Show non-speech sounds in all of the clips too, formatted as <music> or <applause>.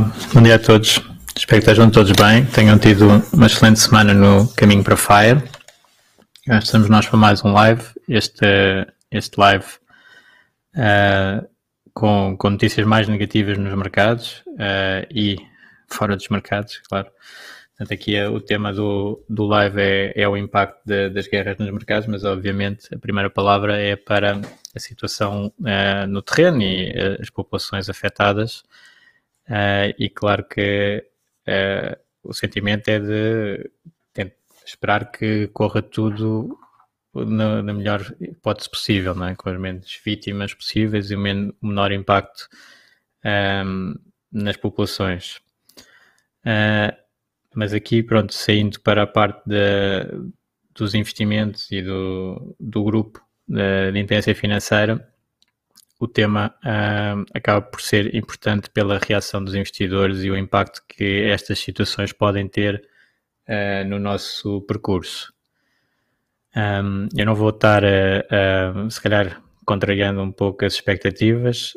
Bom dia a todos. Espero que estejam todos bem, tenham tido uma excelente semana no caminho para Fire. Estamos nós para mais um live. Este, este live uh, com, com notícias mais negativas nos mercados uh, e fora dos mercados, claro. Portanto, aqui é, o tema do, do live é, é o impacto de, das guerras nos mercados, mas obviamente a primeira palavra é para a situação uh, no terreno e as populações afetadas. Uh, e claro que uh, o sentimento é de esperar que corra tudo na, na, melhor hipótese possível, não é? com as menos vítimas possíveis e o, men menor impacto um, ehm, nas populações. Uh, mas aqui, pronto, saindo para a parte de, dos investimentos e do, do grupo de, de inteligência financeira, o tema uh, acaba por ser importante pela reação dos investidores e o impacto que estas situações podem ter uh, no nosso percurso. Um, eu não vou estar, uh, se calhar, contrariando um pouco as expectativas,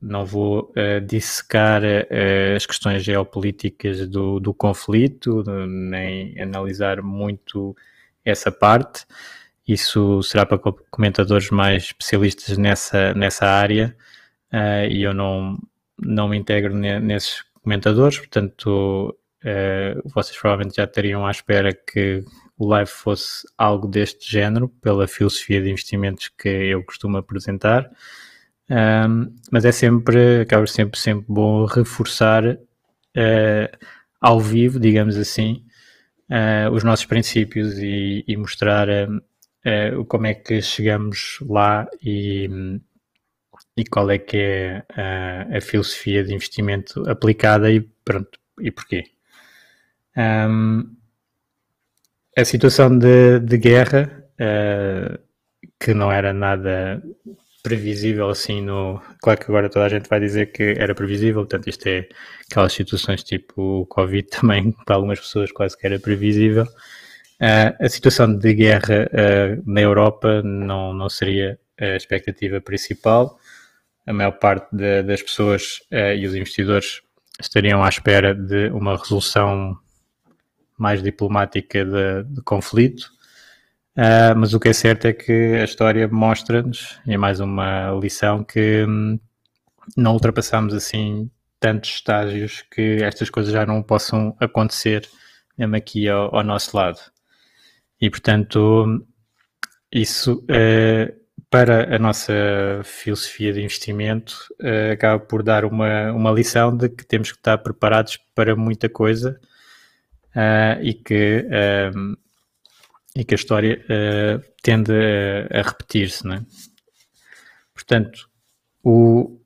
não vou dissecar as questões geopolíticas do, do conflito, nem analisar muito essa parte isso será para comentadores mais especialistas nessa, nessa área uh, e eu não, não me integro ne, nesses comentadores, portanto, uh, vocês provavelmente já estariam à espera que o live fosse algo deste género, pela filosofia de investimentos que eu costumo apresentar. Um, mas é sempre, acaba sempre, sempre bom reforçar uh, ao vivo, digamos assim, os nossos princípios e, e mostrar uh, como é que chegamos lá e, e qual é que é a, a filosofia de investimento aplicada e pronto, e porquê. Um, a situação de, de guerra, uh, que não era nada previsível assim no. Claro que agora toda a gente vai dizer que era previsível, portanto, isto é aquelas situações tipo o Covid <laughs> também, para algumas pessoas quase que era previsível. Uh, a situação de guerra uh, na Europa não, não seria a expectativa principal. A maior parte de, das pessoas uh, e os investidores estariam à espera de uma resolução mais diplomática de, de conflito. mas o que é certo é que a história mostra-nos, e é mais uma lição, que hum, não ultrapassamos assim tantos estágios que estas coisas já não possam acontecer mesmo aqui ao, ao nosso lado. E, portanto, isso eh, para a nossa filosofia de investimento eh, acaba por dar uma, uma lição de que temos que estar preparados para muita coisa uh, e, que, uh, e que a história tende a, a repetir-se. É? Portanto, o,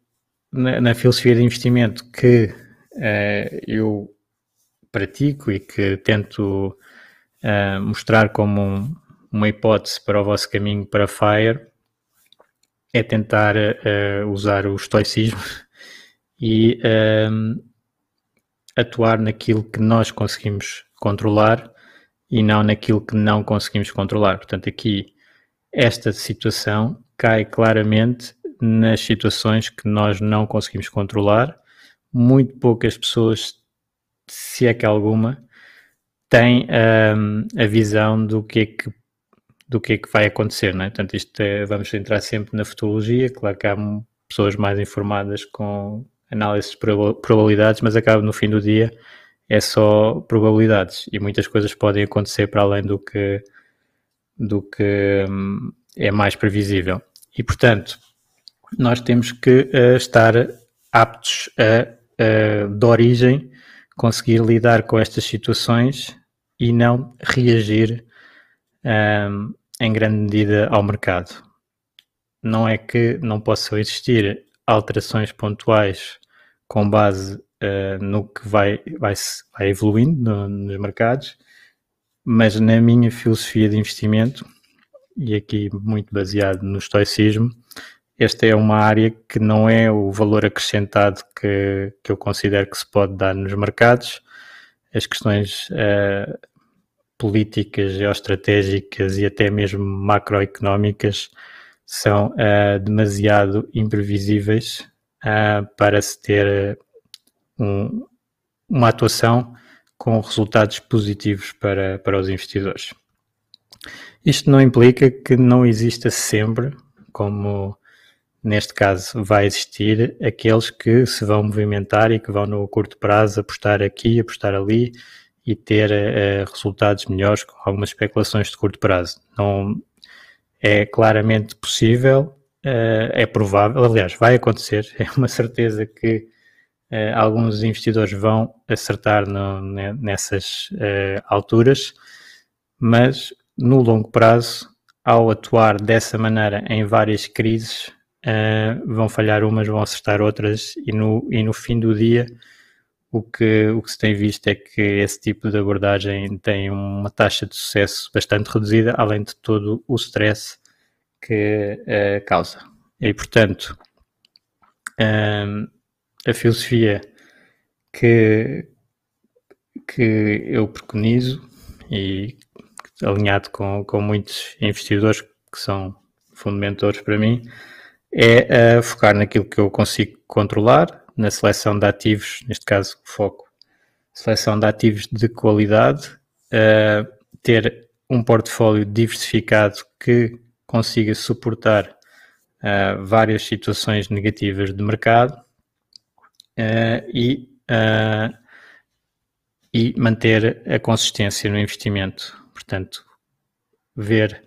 na, na, filosofia de investimento que eu pratico e que tento uh, mostrar como um, uma hipótese para o vosso caminho para Fire é tentar uh, usar o estoicismo <laughs> e uh, atuar naquilo que nós conseguimos controlar e não naquilo que não conseguimos controlar. Portanto, aqui esta situação cai claramente nas situações que nós não conseguimos controlar. Muito poucas pessoas, se é que alguma, tem um, a visão do que é que do que é que vai acontecer, não é? Portanto, isto é, vamos entrar sempre na futurologia, claro que há pessoas mais informadas com análises de probabilidades, mas acaba no fim do dia é só probabilidades e muitas coisas podem acontecer para além do que do que hum, é mais previsível. E portanto, nós temos que uh, estar aptos a, uh, de origem, conseguir lidar com estas situações e não reagir um, em grande medida ao mercado. Não é que não possam existir alterações pontuais com base uh, no que vai, vai, vai evoluindo no, nos mercados, mas na minha filosofia de investimento, e aqui muito baseado no estoicismo, esta é uma área que não é o valor acrescentado que, que eu considero que se pode dar nos mercados. As questões uh, políticas, geoestratégicas e até mesmo macroeconómicas são uh, demasiado imprevisíveis uh, para se ter um, uma atuação com resultados positivos para, para os investidores. Isto não implica que não exista sempre, como neste caso vai existir, aqueles que se vão movimentar e que vão no curto prazo apostar aqui, apostar ali e ter uh, resultados melhores com algumas especulações de curto prazo. Não é claramente possível, uh, é provável, aliás, vai acontecer, <laughs> é uma certeza que uh, alguns investidores vão acertar no, nessas alturas, mas no longo prazo, ao atuar dessa maneira em várias crises, vão falhar umas, vão acertar outras e no, e no fim do dia o que, o que se tem visto é que esse tipo de abordagem tem uma taxa de sucesso bastante reduzida, além de todo o stress que uh, causa. E, portanto, um, a filosofia que, que eu preconizo e alinhado com, com muitos investidores que são fundamentadores para mim, é uh, focar naquilo que eu consigo controlar, na seleção de ativos, neste caso foco, seleção de ativos de qualidade, ter um portfólio diversificado que consiga suportar várias situações negativas de mercado e, e manter a consistência no investimento. Portanto, ver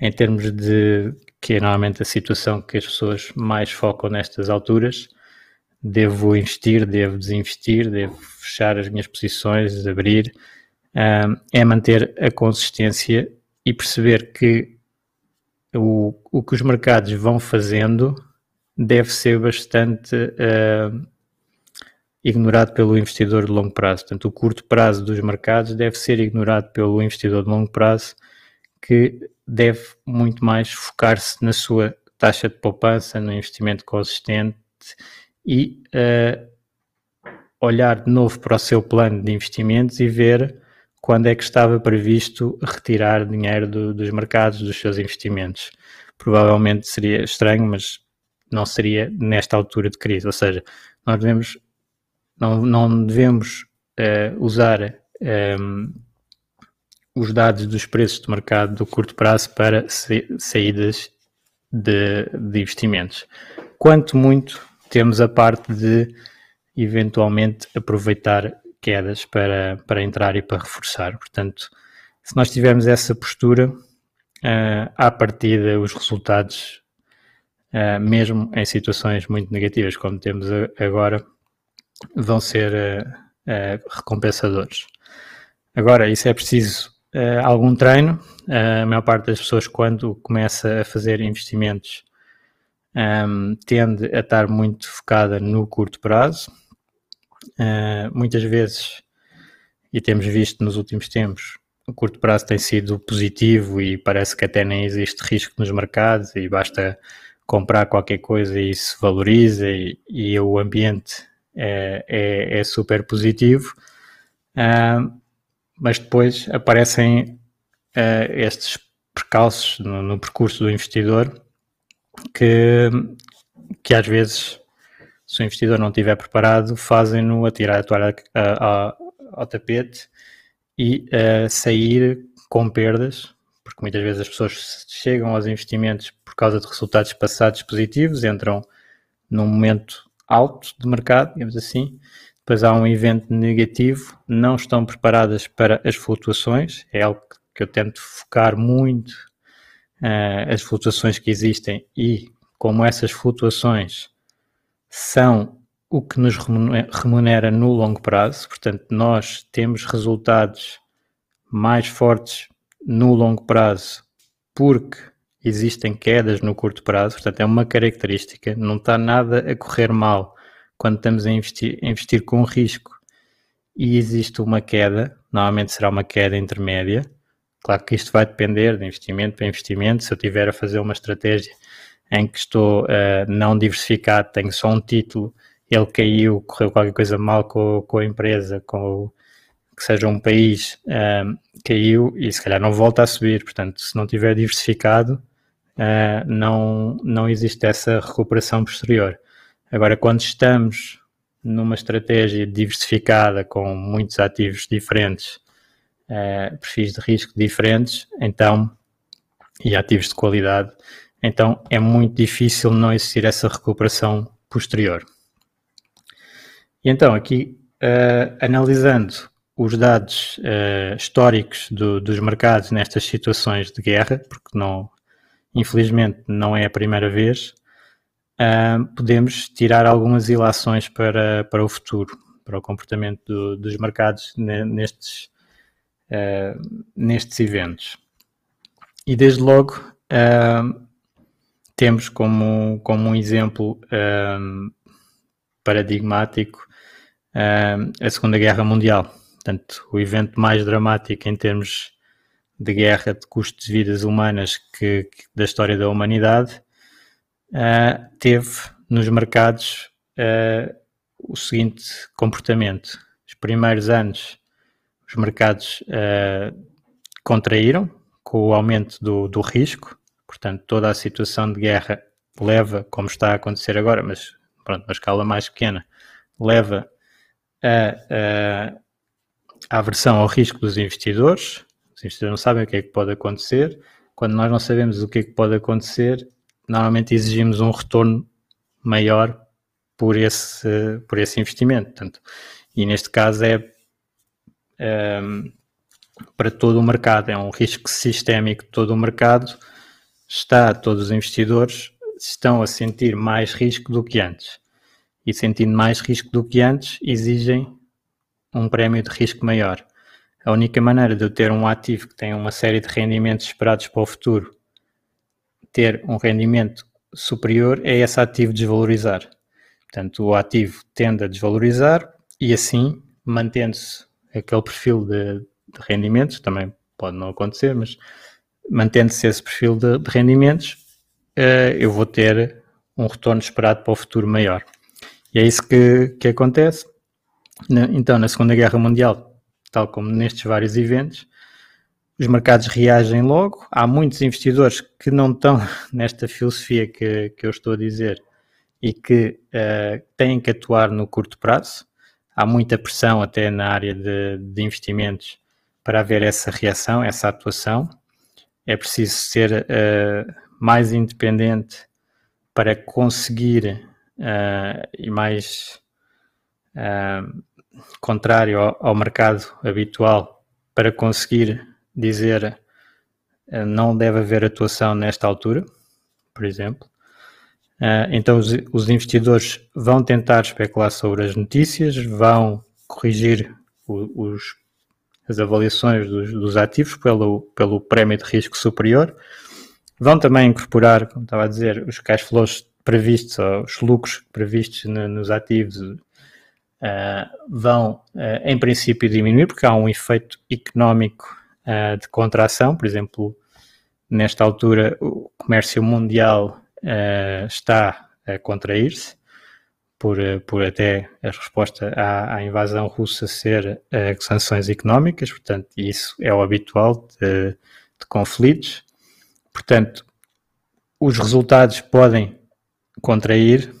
em termos de que é normalmente a situação que as pessoas mais focam nestas alturas, devo investir, devo desinvestir, devo fechar as minhas posições, abrir, é manter a consistência e perceber que o, o que os mercados vão fazendo deve ser bastante uh, ignorado pelo investidor de longo prazo. Portanto, o curto prazo dos mercados deve ser ignorado pelo investidor de longo prazo, que deve muito mais focar-se na sua taxa de poupança, no investimento consistente e uh, olhar de novo para o seu plano de investimentos e ver quando é que estava previsto retirar dinheiro do, dos mercados, dos seus investimentos. Provavelmente seria estranho, mas não seria nesta altura de crise. Ou seja, nós devemos, não, não devemos uh, usar ehm, os dados dos preços de mercado do curto prazo para saídas de, de investimentos. Quanto muito temos a parte de eventualmente aproveitar quedas para, para entrar e para reforçar. Portanto, se nós tivermos essa postura, uh, à partida os resultados, uh, mesmo em situações muito negativas como temos agora, vão ser uh, uh, recompensadores. Agora, isso é preciso algum treino. a maior parte das pessoas, quando começa a fazer investimentos um, tende a estar muito focada no curto prazo. Uh, muitas vezes, e temos visto nos últimos tempos, o curto prazo tem sido positivo e parece que até nem existe risco nos mercados e basta comprar qualquer coisa e se valoriza e, e o ambiente é, é, é super positivo. Uh, mas depois aparecem uh, estes percalços no, no percurso do investidor que, que às vezes, se o investidor não estiver preparado, fazem-no atirar a toalha ao tapete e uh, sair com perdas, porque muitas vezes as pessoas chegam aos investimentos por causa de resultados passados positivos, entram num momento alto de mercado, digamos assim, depois há um evento negativo, não estão preparadas para as flutuações, é algo que eu tento focar muito, uh, as flutuações que existem e como essas flutuações são o que nos remunera no longo prazo, portanto, nós temos resultados mais fortes no longo prazo porque existem quedas no curto prazo, portanto, é uma característica, não está nada a correr mal quando estamos a investir, a investir com risco e existe uma queda, normalmente será uma queda intermédia. Claro que isto vai depender de investimento para investimento. Se eu tiver a fazer uma estratégia em que estou uh, não diversificado, tenho só um título, ele caiu, correu qualquer coisa mal com, com a empresa, com o, que seja um país, uh, caiu e se calhar não volta a subir. Portanto, se não tiver diversificado, uh, não, não existe essa recuperação posterior. Agora, quando estamos numa estratégia diversificada com muitos ativos diferentes, uh, perfis de risco diferentes, então, e ativos de qualidade, então é muito difícil não existir essa recuperação posterior. E então, aqui, uh, analisando os dados uh, históricos do, dos mercados nestas situações de guerra, porque não, infelizmente não é a primeira vez, uh, podemos tirar algumas ilações para, para o futuro, para o comportamento do, dos mercados nestes, uh, nestes eventos. E desde logo uh, temos como, como um exemplo paradigmático a Segunda Guerra Mundial. Portanto, o evento mais dramático em termos de guerra de custos de vidas humanas que, que da história da humanidade uh, teve nos mercados uh, o seguinte comportamento. Os primeiros anos, os mercados uh, contraíram com o aumento do, do risco, portanto, toda a situação de guerra leva, como está a acontecer agora, mas pronto, uma escala mais pequena, leva a, a, a aversão ao risco dos investidores. Os investidores não sabem o que é que pode acontecer. Quando nós não sabemos o que é que pode acontecer, normalmente exigimos um retorno maior por esse, por esse investimento. Portanto, e neste caso é, é para todo o mercado, é um risco sistémico de todo o mercado. Está, todos os investidores estão a sentir mais risco do que antes. E sentindo mais risco do que antes, exigem um prémio de risco maior. A única maneira de eu ter um ativo que tem uma série de rendimentos esperados para o futuro ter um rendimento superior é esse ativo desvalorizar. Portanto, o ativo tende a desvalorizar e assim, mantendo-se aquele perfil de, de, rendimentos, também pode não acontecer, mas mantendo-se esse perfil de, de rendimentos, uh, eu vou ter um retorno esperado para o futuro maior. E é isso que, que acontece. Então, na Segunda Guerra Mundial, tal como nestes vários eventos, os mercados reagem logo. Há muitos investidores que não estão <laughs> nesta filosofia que, que eu estou a dizer e que uh, têm que atuar no curto prazo. Há muita pressão até na área de, de investimentos para haver essa reação, essa atuação. É preciso ser uh, mais independente para conseguir uh, e mais contrário ao, ao mercado habitual para conseguir dizer eh, não deve haver atuação nesta altura, por exemplo. Eh, então os, investidores vão tentar especular sobre as notícias, vão corrigir os, as avaliações dos, dos, ativos pelo, pelo prémio de risco superior, vão também incorporar, como estava a dizer, os cash flows previstos, os lucros previstos no, nos ativos, uh, vão, uh, em princípio, diminuir, porque há um efeito económico uh, de contração, por exemplo, nesta altura o comércio mundial uh, está a contrair-se, por, eh, por até a resposta à, à invasão russa ser uh, sanções económicas, portanto, isso é o habitual de, de conflitos. Portanto, os resultados podem contrair,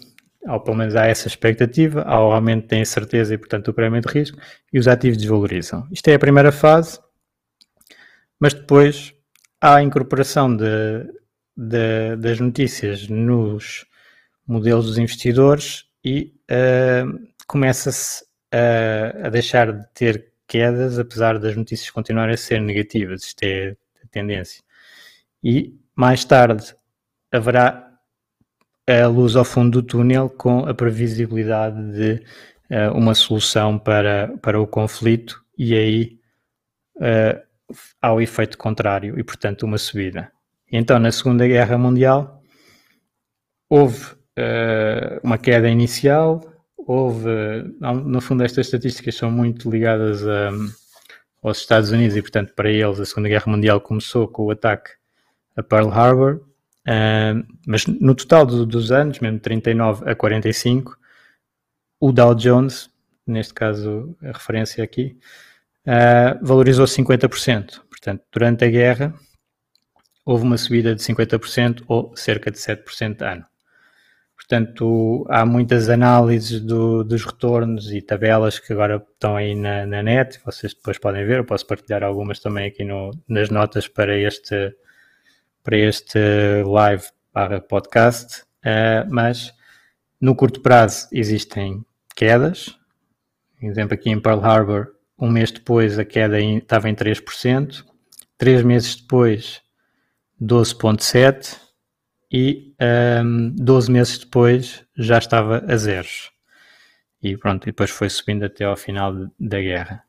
ou pelo menos há essa expectativa, há o aumento da incerteza e, portanto, o prémio de risco, e os ativos desvalorizam. Isto é a primeira fase. Mas depois há a incorporação de, de, das notícias nos modelos dos investidores e uh, começa-se a, a, deixar de ter quedas, apesar das notícias continuarem a ser negativas. Isto é a tendência. E mais tarde haverá a luz ao fundo do túnel com a previsibilidade de uh, uma solução para, para o conflito e aí uh, há o efeito contrário e, portanto, uma subida. Então, na Segunda Guerra Mundial, houve uh, uma queda inicial, houve, no fundo, estas estatísticas são muito ligadas a, aos Estados Unidos e, portanto, para eles, a Segunda Guerra Mundial começou com o ataque a Pearl Harbor Uh, mas no total do, dos anos, mesmo 39 a 45, o Dow Jones, neste caso a referência aqui, uh, valorizou 50%. Portanto, durante a guerra houve uma subida de 50% ou cerca de 7% ano. Portanto, há muitas análises do, dos retornos e tabelas que agora estão aí na, na, net, vocês depois podem ver, eu posso partilhar algumas também aqui no, nas notas para este, para este live para podcast, uh, mas no curto prazo existem quedas. Exemplo aqui em Pearl Harbor, um mês depois a queda estava em 3%, três meses depois 12,7% e um, ehm, 12 meses depois já estava a zeros. E pronto, e depois foi subindo até ao final da guerra.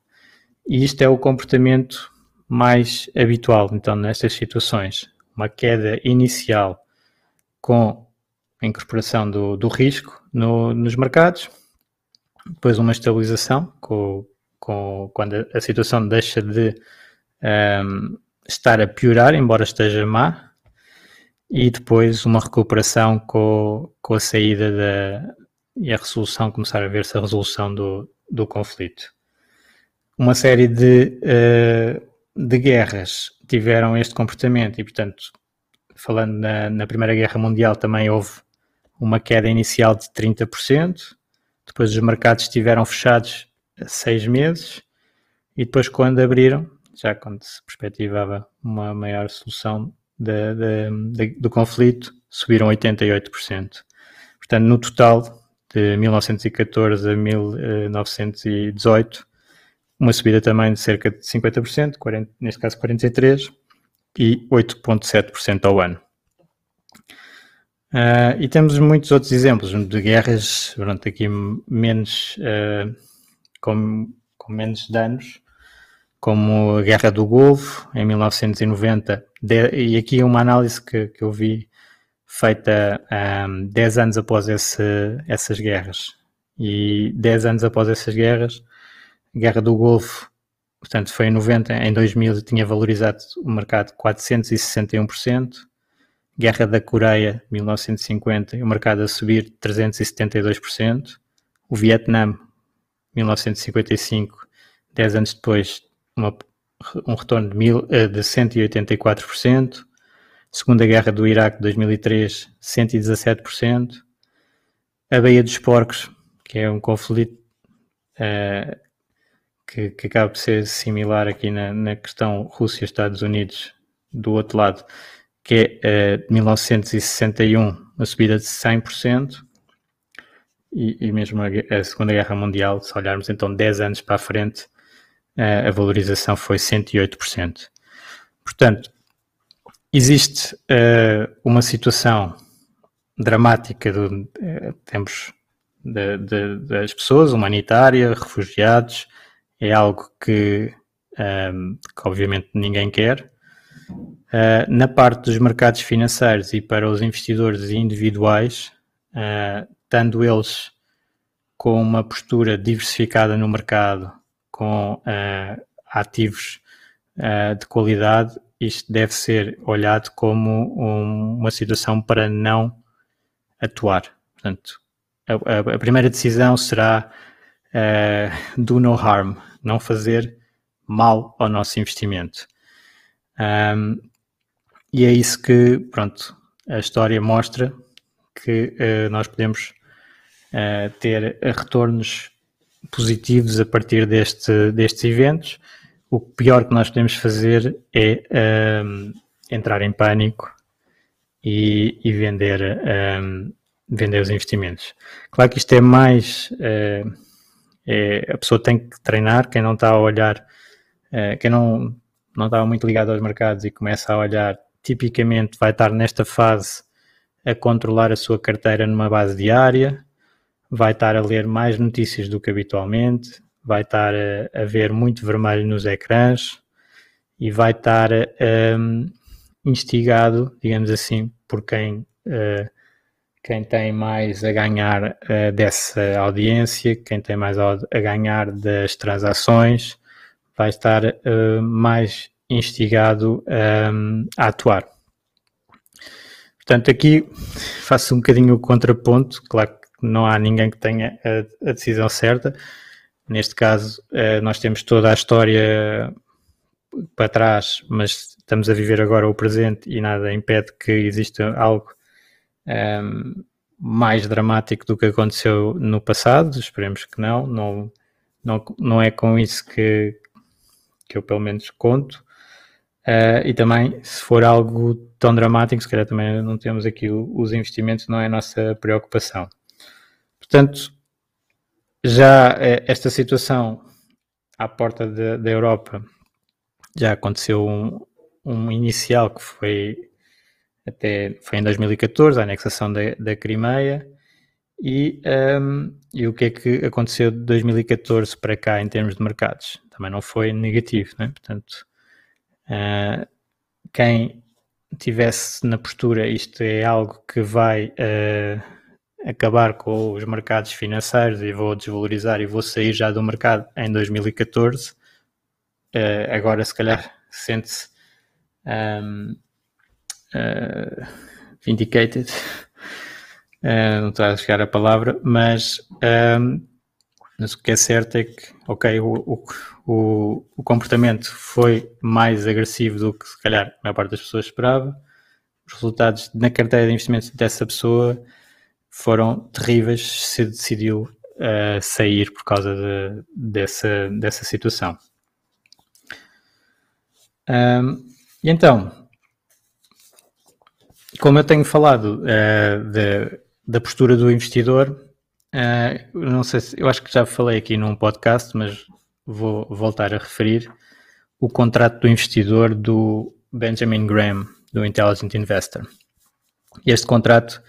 E isto é o comportamento mais habitual, então, nestas situações uma queda inicial com a incorporação do, do risco no, nos mercados, depois uma estabilização com, com, quando a, situação deixa de um, estar a piorar, embora esteja má, e depois uma recuperação com, com a saída da, e a resolução, começar a ver-se a resolução do, do conflito. Uma série de, uh, de guerras tiveram este comportamento e, portanto, falando na, na Primeira Guerra Mundial também houve uma queda inicial de 30%, depois os mercados estiveram fechados seis meses e depois quando abriram, já quando se perspectivava uma maior solução de, de, de, do conflito, subiram 88%. Portanto, no total, de 1914 a 1918, uma subida também de cerca de 50%, 40, neste caso 43%, e 8,7% ao ano. Uh, e temos muitos outros exemplos de guerras, pronto, aqui menos, uh, com, com, menos danos, como a Guerra do Golfo, em 1990, de, e aqui uma análise que, que eu vi feita um, 10 anos após esse, essas guerras. E 10 anos após essas guerras, a Guerra do Golfo portanto foi em 90, em 2000 tinha valorizado o mercado 461%, Guerra da Coreia 1950 o mercado a subir 372%, o Vietnã 1955, 10 anos depois uma, um retorno de, mil, eh, de 184%, Segunda Guerra do Iraque 2003 117%, a Baía dos Porcos, que é um conflito uh, que, que acaba por ser similar aqui na, na questão Rússia-Estados Unidos do outro lado, que é uh, 1961, uma subida de 100%, e, e mesmo a, a, Segunda Guerra Mundial, se olharmos então 10 anos para a frente, uh, a valorização foi 108%. Portanto, existe uh, uma situação dramática de, uh, temos de, de, das pessoas, humanitária, refugiados, é algo que, um, que obviamente ninguém quer. Uh, na parte dos mercados financeiros e para os investidores individuais, uh, estando eles com uma postura diversificada no mercado, com uh, ativos de qualidade, isto deve ser olhado como um, uma situação para não atuar. Portanto, a, a primeira decisão será do no harm, não fazer mal ao nosso investimento. Um, e é isso que, pronto, a história mostra que uh, nós podemos uh, ter retornos positivos a partir deste, destes eventos. O pior que nós podemos fazer é um, entrar em pânico e, e vender um, vender os investimentos. Claro que isto é mais. É, é, a pessoa tem que treinar, quem não está a olhar, é, quem não, não estava muito ligado aos mercados e começa a olhar, tipicamente vai estar nesta fase a controlar a sua carteira numa base diária, vai estar a ler mais notícias do que habitualmente, vai estar a, a ver muito vermelho nos ecrãs e vai estar um, instigado, digamos assim, por quem, uh, quem tem mais a ganhar uh, dessa audiência, quem tem mais a, ganhar das transações, vai estar uh, mais instigado um, a atuar. Portanto, aqui faço um bocadinho o contraponto, claro não há ninguém que tenha a, a decisão certa. Neste caso, nós temos toda a história para trás, mas estamos a viver agora o presente e nada impede que exista algo um, ehm, mais dramático do que aconteceu no passado. Esperemos que não. Não, não, não é com isso que, que eu pelo menos conto. Uh, e também, se for algo tão dramático, se calhar também não temos aqui os investimentos, não é a nossa preocupação. Portanto, já eh, esta situação à porta da Europa já aconteceu um, um inicial que foi até foi em 2014, a anexação da, da Crimeia, e, um, e o que é que aconteceu de 2014 para cá em termos de mercados? Também não foi negativo, né? portanto, uh, quem tivesse na postura isto é algo que vai uh, acabar com os mercados financeiros e vou desvalorizar e vou sair já do mercado em 2014, uh, agora se calhar sente-se um, uh, vindicated, uh, não está a chegar a palavra, mas, um, mas o que é certo é que, ok, o, o, o, comportamento foi mais agressivo do que se calhar a maior parte das pessoas esperava, os resultados na carteira de investimentos dessa pessoa foram terríveis se decidiu uh, sair por causa de, dessa, dessa situação. Um, e então, como eu tenho falado uh, de, da postura do investidor, uh, não sei se, eu acho que já falei aqui num podcast, mas vou voltar a referir o contrato do investidor do Benjamin Graham, do Intelligent Investor. Este contrato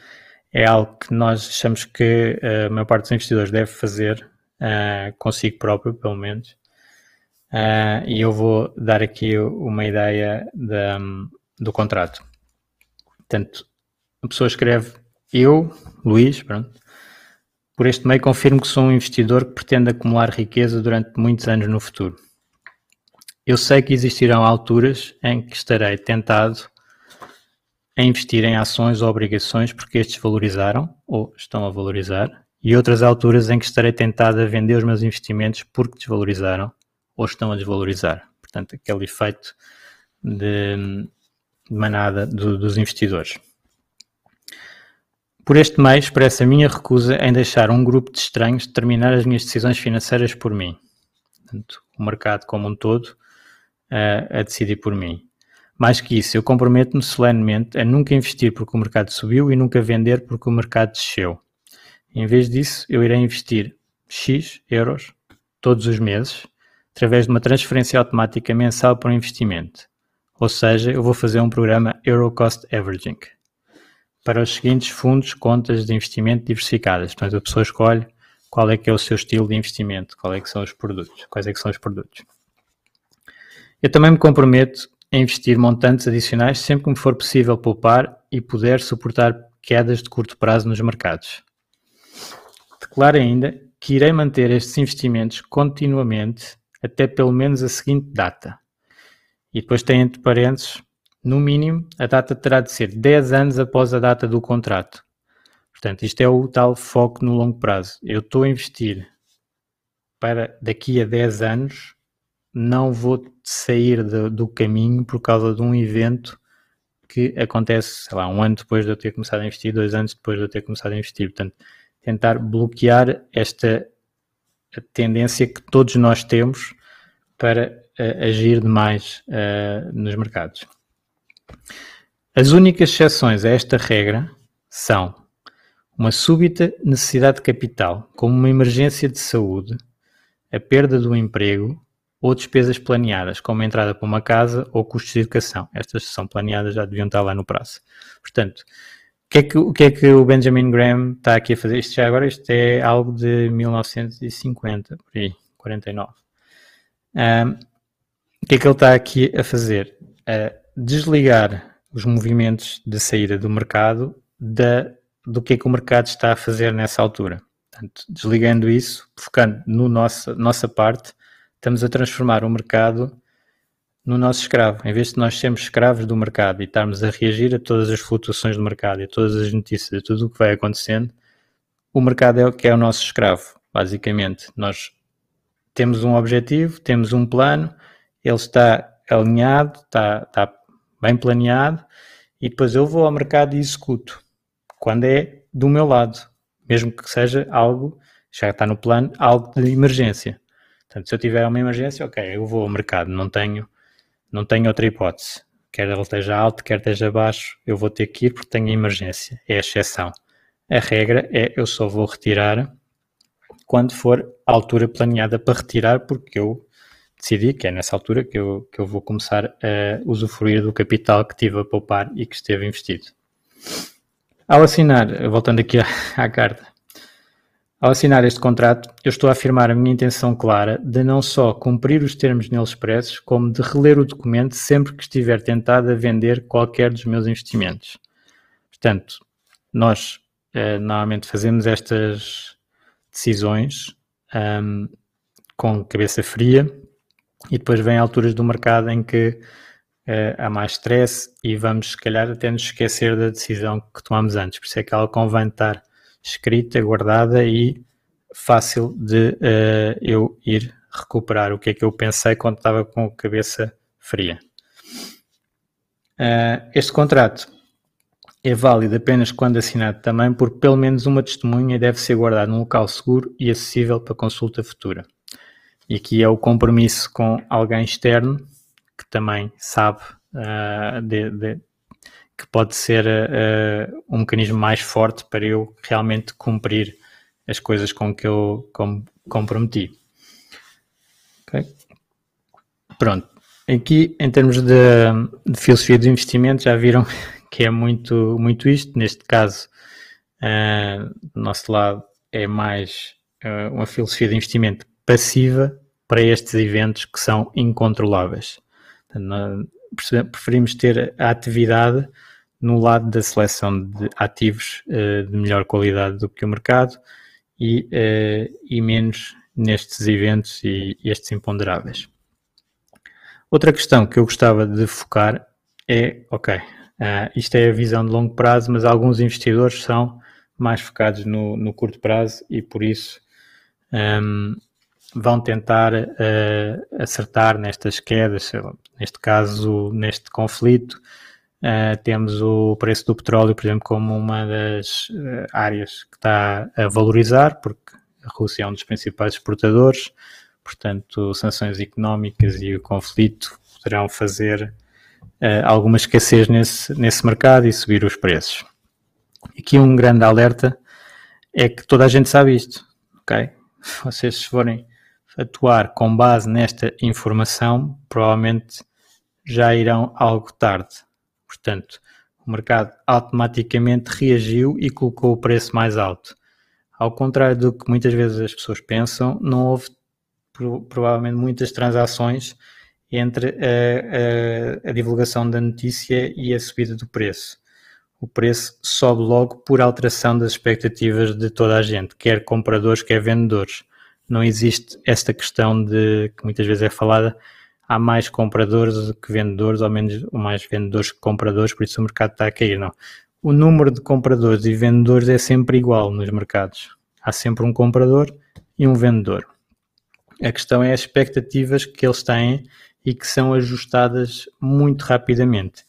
é algo que nós achamos que a maior parte dos investidores deve fazer uh, consigo próprio, pelo menos, Uh, e eu vou dar aqui uma ideia de, do contrato. Portanto, a pessoa escreve: Eu, Luís, pronto, por este meio confirmo que sou um investidor que pretende acumular riqueza durante muitos anos no futuro. Eu sei que existirão alturas em que estarei tentado a investir em ações ou obrigações porque estes valorizaram ou estão a valorizar, e outras alturas em que estarei tentado a vender os meus investimentos porque desvalorizaram ou estão a desvalorizar. Portanto, aquele efeito de, manada do, dos investidores. Por este meio, expresso a minha recusa em deixar um grupo de estranhos determinar as minhas decisões financeiras por mim. Portanto, o mercado como um todo uh, a decidir por mim. Mais que isso, eu comprometo-me solenemente a nunca investir porque o mercado subiu e nunca vender porque o mercado desceu. Em vez disso, eu irei investir X euros todos os meses através de uma transferência automática mensal para o investimento. Ou seja, eu vou fazer um programa Euro Cost Averaging para os seguintes fundos, contas de investimento diversificadas. Portanto, a pessoa escolhe qual é que é o seu estilo de investimento, qual é que são os produtos, quais é que são os produtos. Eu também me comprometo a investir montantes adicionais sempre que me for possível poupar e puder suportar quedas de curto prazo nos mercados. Declaro ainda que irei manter estes investimentos continuamente até pelo menos a seguinte data. E depois tem entre parênteses, no mínimo, a data terá de ser 10 anos após a data do contrato. Portanto, isto é o tal foco no longo prazo. Eu estou a investir para daqui a 10 anos, não vou sair do, do caminho por causa de um evento que acontece, sei lá, um ano depois de eu ter começado a investir, dois anos depois de eu ter começado a investir. Portanto, tentar bloquear esta tendência que todos nós temos para uh, agir demais uh, nos mercados. As únicas exceções a esta regra são uma súbita necessidade de capital, como uma emergência de saúde, a perda do emprego ou despesas planeadas, como a entrada para uma casa ou custos de educação. Estas são planeadas, já deviam estar lá no prazo. Portanto, o que, é que, o que é que o Benjamin Graham está aqui a fazer? Isto já agora, isto é algo de 1950, por aí, 49. Um, o que é que ele está aqui a fazer? A desligar os movimentos de saída do mercado da, do que é que o mercado está a fazer nessa altura. Portanto, desligando isso, focando no nossa, nossa parte, estamos a transformar o mercado no nosso escravo. Em vez de nós sermos escravos do mercado e estarmos a reagir a todas as flutuações do mercado e a todas as notícias, a tudo o que vai acontecendo, o mercado é o que é o nosso escravo, basicamente. Nós temos um objetivo, temos um plano, ele está alinhado, está, está bem planeado, e depois eu vou ao mercado e executo, quando é do meu lado, mesmo que seja algo, já está no plano, algo de emergência. Portanto, se eu tiver uma emergência, ok, eu vou ao mercado, não tenho, não tenho outra hipótese. Quer ele esteja alto, quer esteja baixo, eu vou ter que ir porque tenho emergência. É a exceção. A regra é eu só vou retirar quando for a altura planeada para retirar, porque eu decidi que é nessa altura que eu, que eu vou começar a usufruir do capital que tive a poupar e que esteve investido. Ao assinar, voltando aqui à, à carta, ao assinar este contrato, eu estou a afirmar a minha intenção clara de não só cumprir os termos neles expressos, como de reler o documento sempre que estiver tentado a vender qualquer dos meus investimentos. Portanto, nós eh, normalmente fazemos estas decisões um, com cabeça fria e depois vem alturas do mercado em que uh, há mais stress e vamos, se calhar, até nos esquecer da decisão que tomamos antes. Por isso é que ela convém estar escrita, guardada e fácil de uh, eu ir recuperar o que é que eu pensei quando estava com a cabeça fria. Uh, este contrato é válido apenas quando assinado também por pelo menos uma testemunha e deve ser guardado num local seguro e acessível para consulta futura. E aqui é o compromisso com alguém externo que também sabe uh, de, de, que pode ser uh, um mecanismo mais forte para eu realmente cumprir as coisas com que eu com, comprometi. Okay? Pronto. Aqui, em termos de, de, filosofia de investimento, já viram <laughs> que é muito, muito isto. Neste caso, uh, do nosso lado, é mais uh, uma filosofia de investimento passiva para estes eventos que são incontroláveis. Preferimos ter a atividade no lado da seleção de ativos uh, de melhor qualidade do que o mercado e, uh, e menos nestes eventos e, estes imponderáveis. Outra questão que eu gostava de focar é, ok, uh, isto é a visão de longo prazo, mas alguns investidores são mais focados no, no curto prazo e por isso um, vão tentar uh, acertar nestas quedas, neste caso, neste conflito, Uh, temos o preço do petróleo, por exemplo, como uma das uh, áreas que está a valorizar, porque a Rússia é um dos principais exportadores, portanto, sanções económicas e o conflito poderão fazer uh, alguma escassez nesse, nesse mercado e subir os preços. Aqui um grande alerta é que toda a gente sabe isto, ok? <laughs> Vocês se forem atuar com base nesta informação, provavelmente já irão algo tarde Portanto, o mercado automaticamente reagiu e colocou o preço mais alto. Ao contrário do que muitas vezes as pessoas pensam, não houve provavelmente muitas transações entre a, a, a, divulgação da notícia e a subida do preço. O preço sobe logo por alteração das expectativas de toda a gente, quer compradores, quer vendedores. Não existe esta questão de que muitas vezes é falada há mais compradores do que vendedores, ou menos ou mais vendedores que compradores, por isso o mercado está a cair. Não. O número de compradores e vendedores é sempre igual nos mercados. Há sempre um comprador e um vendedor. A questão é as expectativas que eles têm e que são ajustadas muito rapidamente.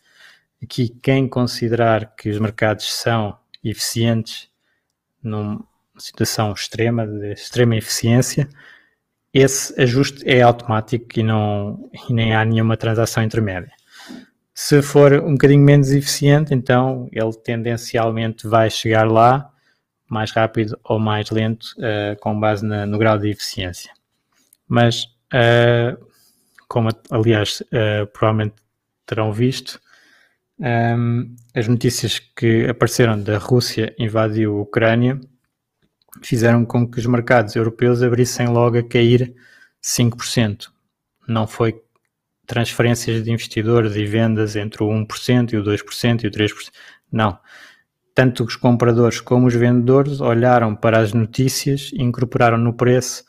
Aqui, quem considerar que os mercados são eficientes numa situação extrema, de extrema eficiência, esse ajuste é automático e, não, e nem há nenhuma transação intermédia. Se for um bocadinho menos eficiente, então ele tendencialmente vai chegar lá, mais rápido ou mais lento uh, com base na, no grau de eficiência. Mas, uh, como aliás uh, provavelmente terão visto, um, as notícias que apareceram da Rússia invadiu a Ucrânia fizeram com que os mercados europeus abrissem logo a cair 5%. Não foi transferências de investidores e vendas entre o 1% e o 2% e o 3%. Não. Tanto os compradores como os vendedores olharam para as notícias e incorporaram no preço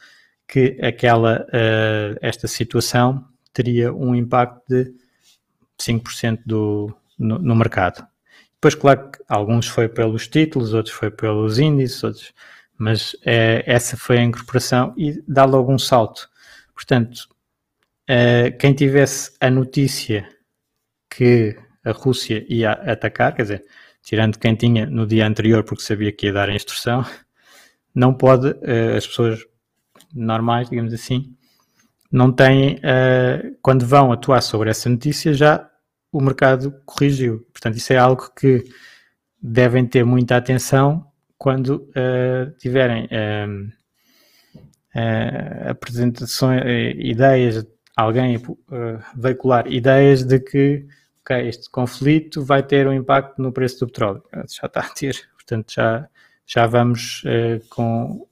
que aquela, uh, esta situação teria um impacto de 5% do, no, no mercado. Depois, claro que alguns foi pelos títulos, outros foi pelos índices, outros, mas é, essa foi a incorporação e dá logo um salto. Portanto, uh, quem tivesse a notícia que a Rússia ia atacar, quer dizer, tirando quem tinha no dia anterior porque sabia que ia dar a instrução, não pode, uh, as pessoas normais, digamos assim, não têm, quando vão atuar sobre essa notícia, já o mercado corrigiu. Portanto, isso é algo que devem ter muita atenção quando uh, tiverem uh, apresentações, ideias, alguém veicular ideias de que okay, este conflito vai ter um impacto no preço do petróleo. Já está a ter, portanto, já, já vamos com,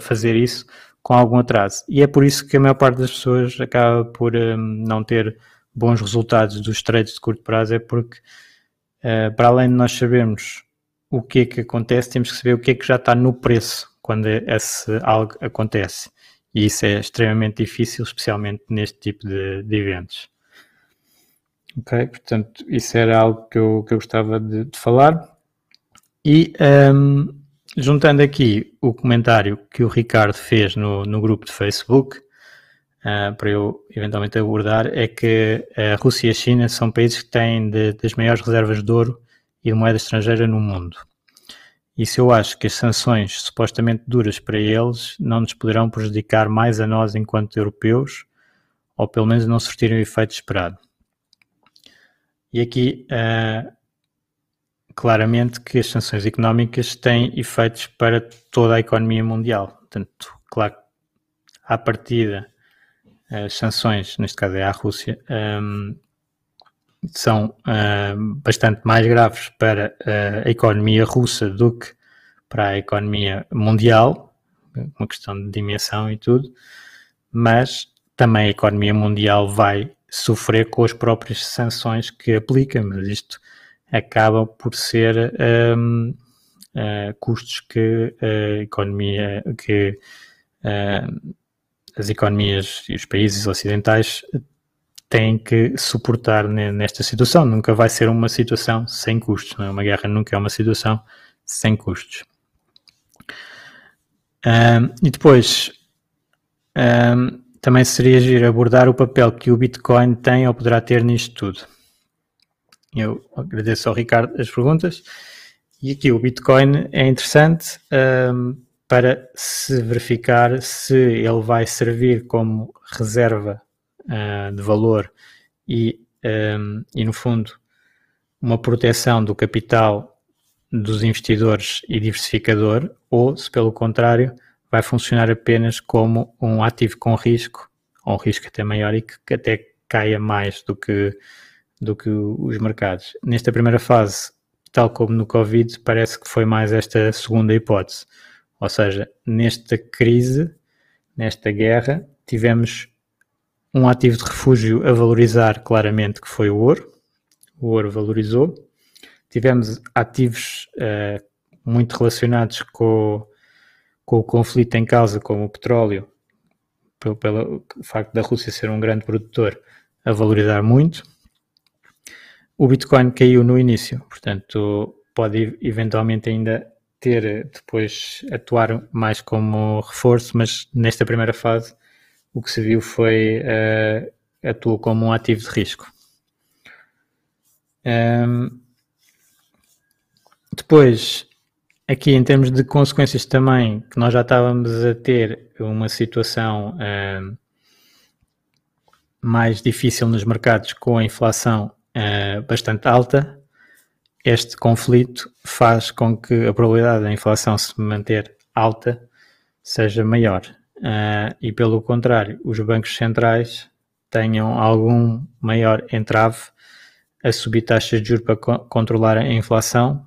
fazer isso com algum atraso. E é por isso que a maior parte das pessoas acaba por um, não ter bons resultados dos trades de curto prazo, é porque, uh, para além de nós sabermos o que é que acontece, temos que saber o que é que já está no preço quando esse algo acontece. E isso é extremamente difícil, especialmente neste tipo de, de eventos. Ok, portanto, isso era algo que eu, que eu gostava de, de falar. E um, juntando aqui o comentário que o Ricardo fez no, no grupo de Facebook, uh, para eu eventualmente abordar, é que a Rússia e a China são países que têm de, das maiores reservas de ouro e de moeda estrangeira no mundo. Isso eu acho que as sanções supostamente duras para eles não nos poderão prejudicar mais a nós enquanto europeus, ou pelo menos não surtirem o efeito esperado. E aqui uh, claramente que as sanções económicas têm efeitos para toda a economia mundial. Portanto, claro, à partida, as sanções, neste caso é à Rússia, um, são um, bastante mais graves para a economia russa do que para a economia mundial, uma questão de dimensão e tudo, mas também a economia mundial vai sofrer com as próprias sanções que aplica, mas isto acaba por ser um, uh, custos que a economia, que uh, as economias e os países ocidentais têm que suportar nesta situação. Nunca vai ser uma situação sem custos. Não é? Uma guerra nunca é uma situação sem custos. Um, e depois, um, também seria agir abordar o papel que o Bitcoin tem ou poderá ter nisto tudo. Eu agradeço ao Ricardo as perguntas. E aqui o Bitcoin é interessante um, para se verificar se ele vai servir como reserva uh, de valor e, um, e, no fundo, uma proteção do capital dos investidores e diversificador, ou se, pelo contrário, vai funcionar apenas como um ativo com risco, ou um risco até maior e que até caia mais do que do que os mercados. Nesta primeira fase, tal como no Covid, parece que foi mais esta segunda hipótese. Ou seja, nesta crise, nesta guerra, tivemos um ativo de refúgio a valorizar claramente, que foi o ouro. O ouro valorizou. Tivemos ativos uh, muito relacionados com, com o conflito em causa, como o petróleo, pelo, pelo facto da Rússia ser um grande produtor, a valorizar muito o Bitcoin caiu no início, portanto, pode eventualmente ainda ter depois atuar mais como reforço, mas nesta primeira fase o que se viu foi uh, atuou como um ativo de risco. Um, depois, aqui em termos de consequências também, que nós já estávamos a ter uma situação um, mais difícil nos mercados com a inflação uh, bastante alta este conflito faz com que a probabilidade da inflação se manter alta seja maior. Uh, e pelo contrário, os bancos centrais tenham algum maior entrave a subir taxas de juros para co controlar a inflação,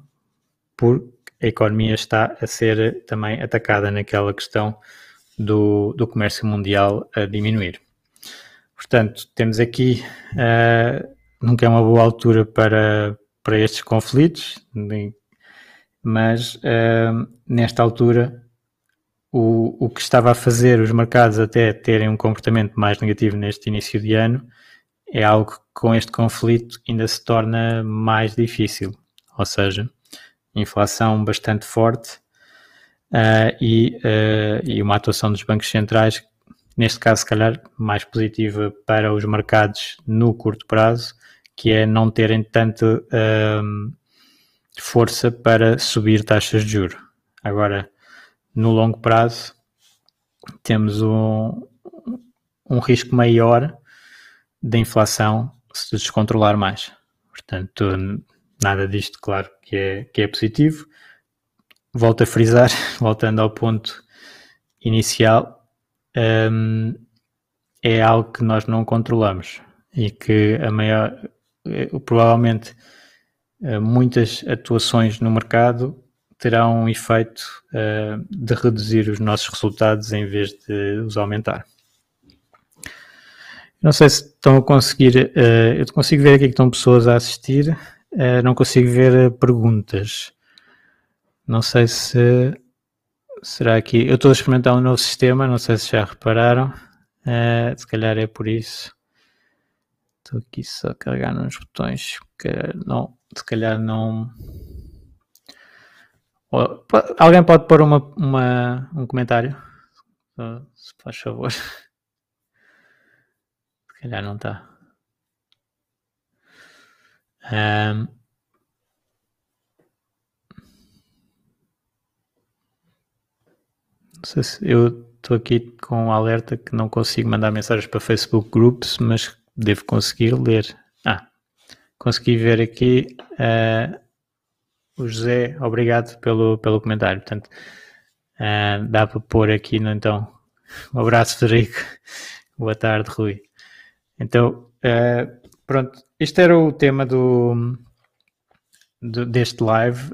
porque a economia está a ser também atacada naquela questão do, do comércio mundial a diminuir. Portanto, temos aqui, uh, nunca é uma boa altura para, para estes conflitos, mas uh, nesta altura o, o que estava a fazer os mercados até terem um comportamento mais negativo neste início de ano é algo que com este conflito ainda se torna mais difícil, ou seja, inflação bastante forte uh, e, uh, e uma atuação dos bancos centrais neste caso, se calhar, mais positiva para os mercados no curto prazo, que é não terem tanta uh, força para subir taxas de juro. Agora, no longo prazo, temos um, um risco maior de inflação se descontrolar mais. Portanto, nada disto, claro, que é, que é positivo. Volto a frisar, <laughs> voltando ao ponto inicial, um, é algo que nós não controlamos e que a maior, eh, provavelmente eh, muitas atuações no mercado terão um efeito uh, de reduzir os nossos resultados em vez de os aumentar. Não sei se estão a conseguir, uh, eu consigo ver aqui que estão pessoas a assistir, uh, não consigo ver perguntas. Não sei se será que. Eu estou a experimentar um novo sistema, não sei se já repararam. Uh, se calhar é por isso. Estou aqui só a carregar nos botões. Não, se calhar não. Alguém pode pôr uma, uma, um comentário? Se faz favor. <laughs> Se calhar não está. Um, Não sei se eu estou aqui com um alerta que não consigo mandar mensagens para Facebook Groups, mas devo conseguir ler. Ah, consegui ver aqui uh, o José, obrigado pelo, pelo comentário. Portanto, uh, dá para pôr aqui, no, então. Um abraço, Federico. Boa tarde, Rui. Então, uh, pronto, este era o tema do, do deste live.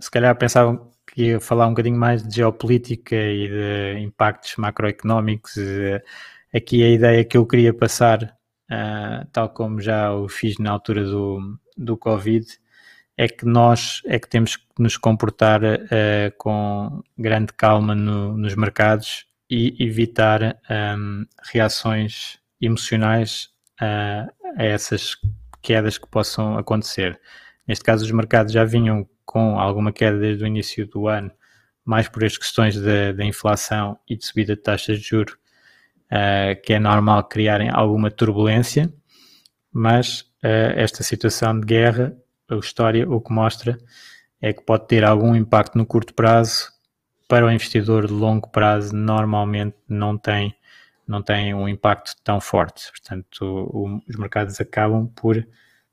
se calhar pensavam que ia falar um bocadinho mais de geopolítica e de impactos macroeconómicos. Aqui a ideia que eu queria passar, uh, tal como já o fiz na altura do, do Covid, é que nós é que temos que nos comportar uh, com grande calma no, nos mercados e evitar um, ehm, reações emocionais uh, a essas quedas que possam acontecer. Neste caso, os mercados já vinham com alguma queda desde o início do ano, mais por as questões da inflação e de subida de taxas de juros, uh, que é normal criarem alguma turbulência, mas esta situação de guerra, a história o que mostra é que pode ter algum impacto no curto prazo, para o investidor de longo prazo normalmente não tem, não tem um impacto tão forte. Portanto, o, os mercados acabam por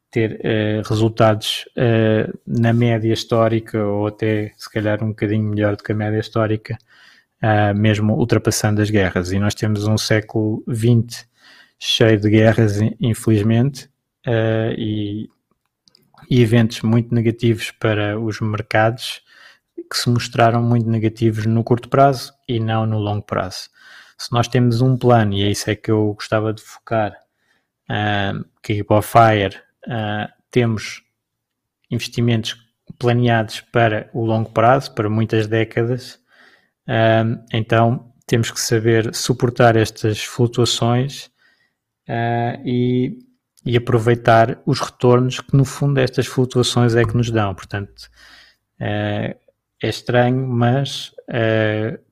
ter uh, resultados uh, na média histórica ou até se calhar um bocadinho melhor do que a média histórica, uh, mesmo ultrapassando as guerras. E nós temos um século XX cheio de guerras, infelizmente, e, e eventos muito negativos para os mercados que se mostraram muito negativos no curto prazo e não no longo prazo. Se nós temos um plano, e é isso é que eu gostava de focar, uh, que é para o FIRE uh, temos investimentos planeados para o longo prazo, para muitas décadas, uh, então temos que saber suportar estas flutuações e, e, aproveitar os retornos que, no fundo, estas flutuações é que nos dão. Portanto, é estranho, mas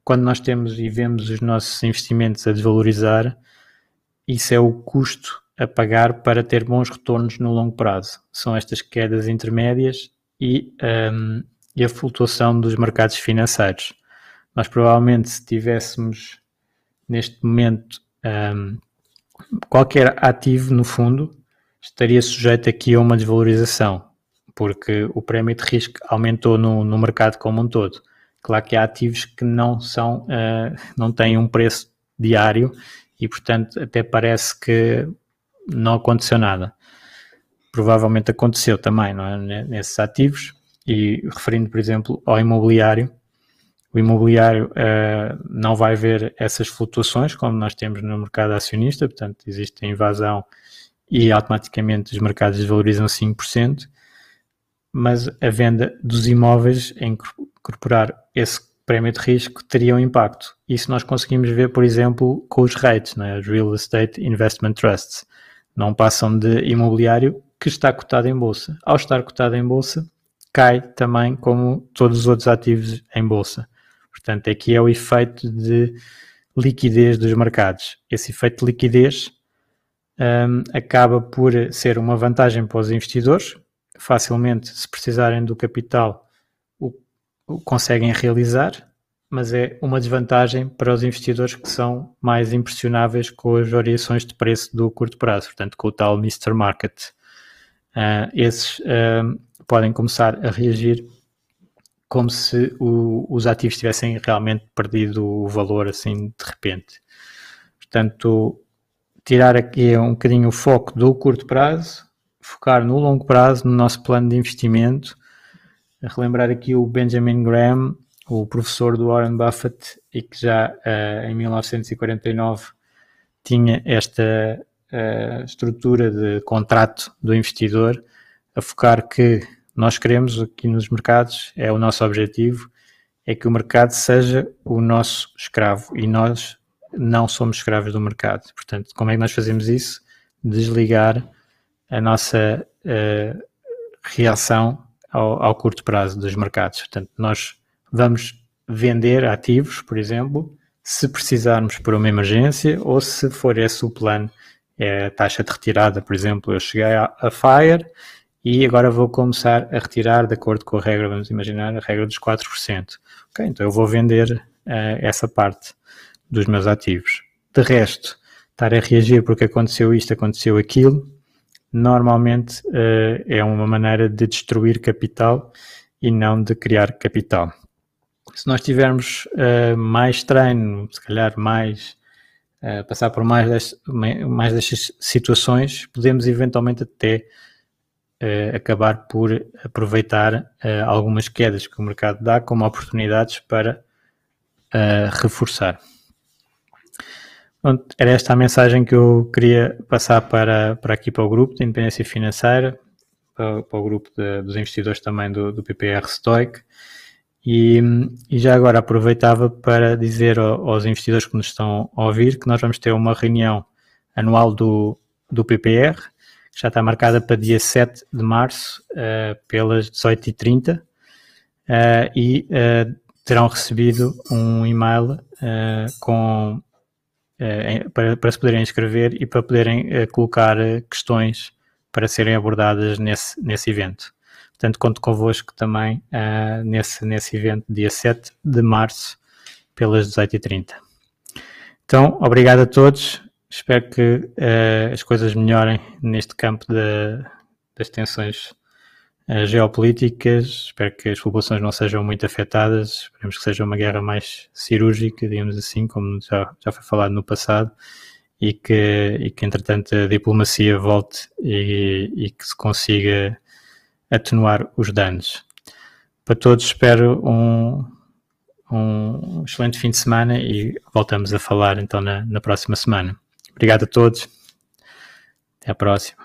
quando nós temos e vemos os nossos investimentos a desvalorizar, isso é o custo a pagar para ter bons retornos no longo prazo. São estas quedas intermédias e, um, e a flutuação dos mercados financeiros. Nós provavelmente se tivéssemos neste momento um, qualquer ativo no fundo estaria sujeito aqui a uma desvalorização, porque o prémio de risco aumentou no, no mercado como um todo. Claro que há ativos que não são, uh, não têm um preço diário e, portanto, até parece que não aconteceu nada. Provavelmente aconteceu também, não é? Nesses ativos. E referindo, por exemplo, ao imobiliário, o imobiliário uh, não vai ver essas flutuações como nós temos no mercado acionista, portanto, existe a invasão e automaticamente os mercados desvalorizam 5%, mas a venda dos imóveis, em incorporar esse prémio de risco, teria um impacto. Isso nós conseguimos ver, por exemplo, com os REITs, né? os Real Estate Investment Trusts. Não passam de imobiliário que está cotado em bolsa. Ao estar cotado em bolsa, cai também como todos os outros ativos em bolsa. Portanto, aqui é o efeito de liquidez dos mercados. Esse efeito de liquidez um, acaba por ser uma vantagem para os investidores. Facilmente, se precisarem do capital, o, o conseguem realizar, mas é uma desvantagem para os investidores que são mais impressionáveis com as variações de preço do curto prazo, portanto, com o tal Mr. Market. Uh, esses uh, podem começar a reagir como se o, os ativos tivessem realmente perdido o valor assim de repente. Portanto, tirar aqui um bocadinho o foco do curto prazo, focar no longo prazo, no nosso plano de investimento, relembrar aqui o Benjamin Graham, o professor do Warren Buffett, e que já uh, em 1949 tinha esta uh, estrutura de contrato do investidor, a focar que nós queremos aqui nos mercados, é o nosso objetivo, é que o mercado seja o nosso escravo e nós não somos escravos do mercado. Portanto, como é que nós fazemos isso? Desligar a nossa uh, reação ao, ao, curto prazo dos mercados. Portanto, nós vamos vender ativos, por exemplo, se precisarmos por uma emergência ou se for esse o plano, é a taxa de retirada, por exemplo, eu cheguei a, a FIRE e agora vou começar a retirar de acordo com a regra, vamos imaginar a regra dos 4%. Ok, então eu vou vender uh, essa parte dos meus ativos. De resto, estar a reagir porque aconteceu isto, aconteceu aquilo, normalmente uh, é uma maneira de destruir capital e não de criar capital. Se nós tivermos uh, mais treino, se calhar mais passar por mais, mais destas situações, podemos eventualmente até uh, acabar por aproveitar uh, algumas quedas que o mercado dá como oportunidades para uh, reforçar. Pronto, era esta a mensagem que eu queria passar para, para aqui para o grupo de independência financeira, para, para o grupo de, dos investidores também do, do PPR Stoic. E, e, já agora aproveitava para dizer aos investidores que nos estão a ouvir que nós vamos ter uma reunião anual do, do PPR, já está marcada para dia 7 de março, uh, pelas 18h30, uh, e uh, terão recebido um e-mail com, para, para se poderem inscrever e para poderem colocar questões para serem abordadas nesse, nesse evento. Portanto, conto convosco também nesse, nesse evento, dia 7 de março, pelas 18h30. Então, obrigado a todos. Espero que uh, as coisas melhorem neste campo de, das tensões uh, geopolíticas. Espero que as populações não sejam muito afetadas. Esperemos que seja uma guerra mais cirúrgica, digamos assim, como já, já foi falado no passado, e que, e que entretanto a diplomacia volte e, e que se consiga atenuar os danos. Para todos, espero um, um excelente fim de semana e voltamos a falar então na, na próxima semana. Obrigado a todos. Até a próxima.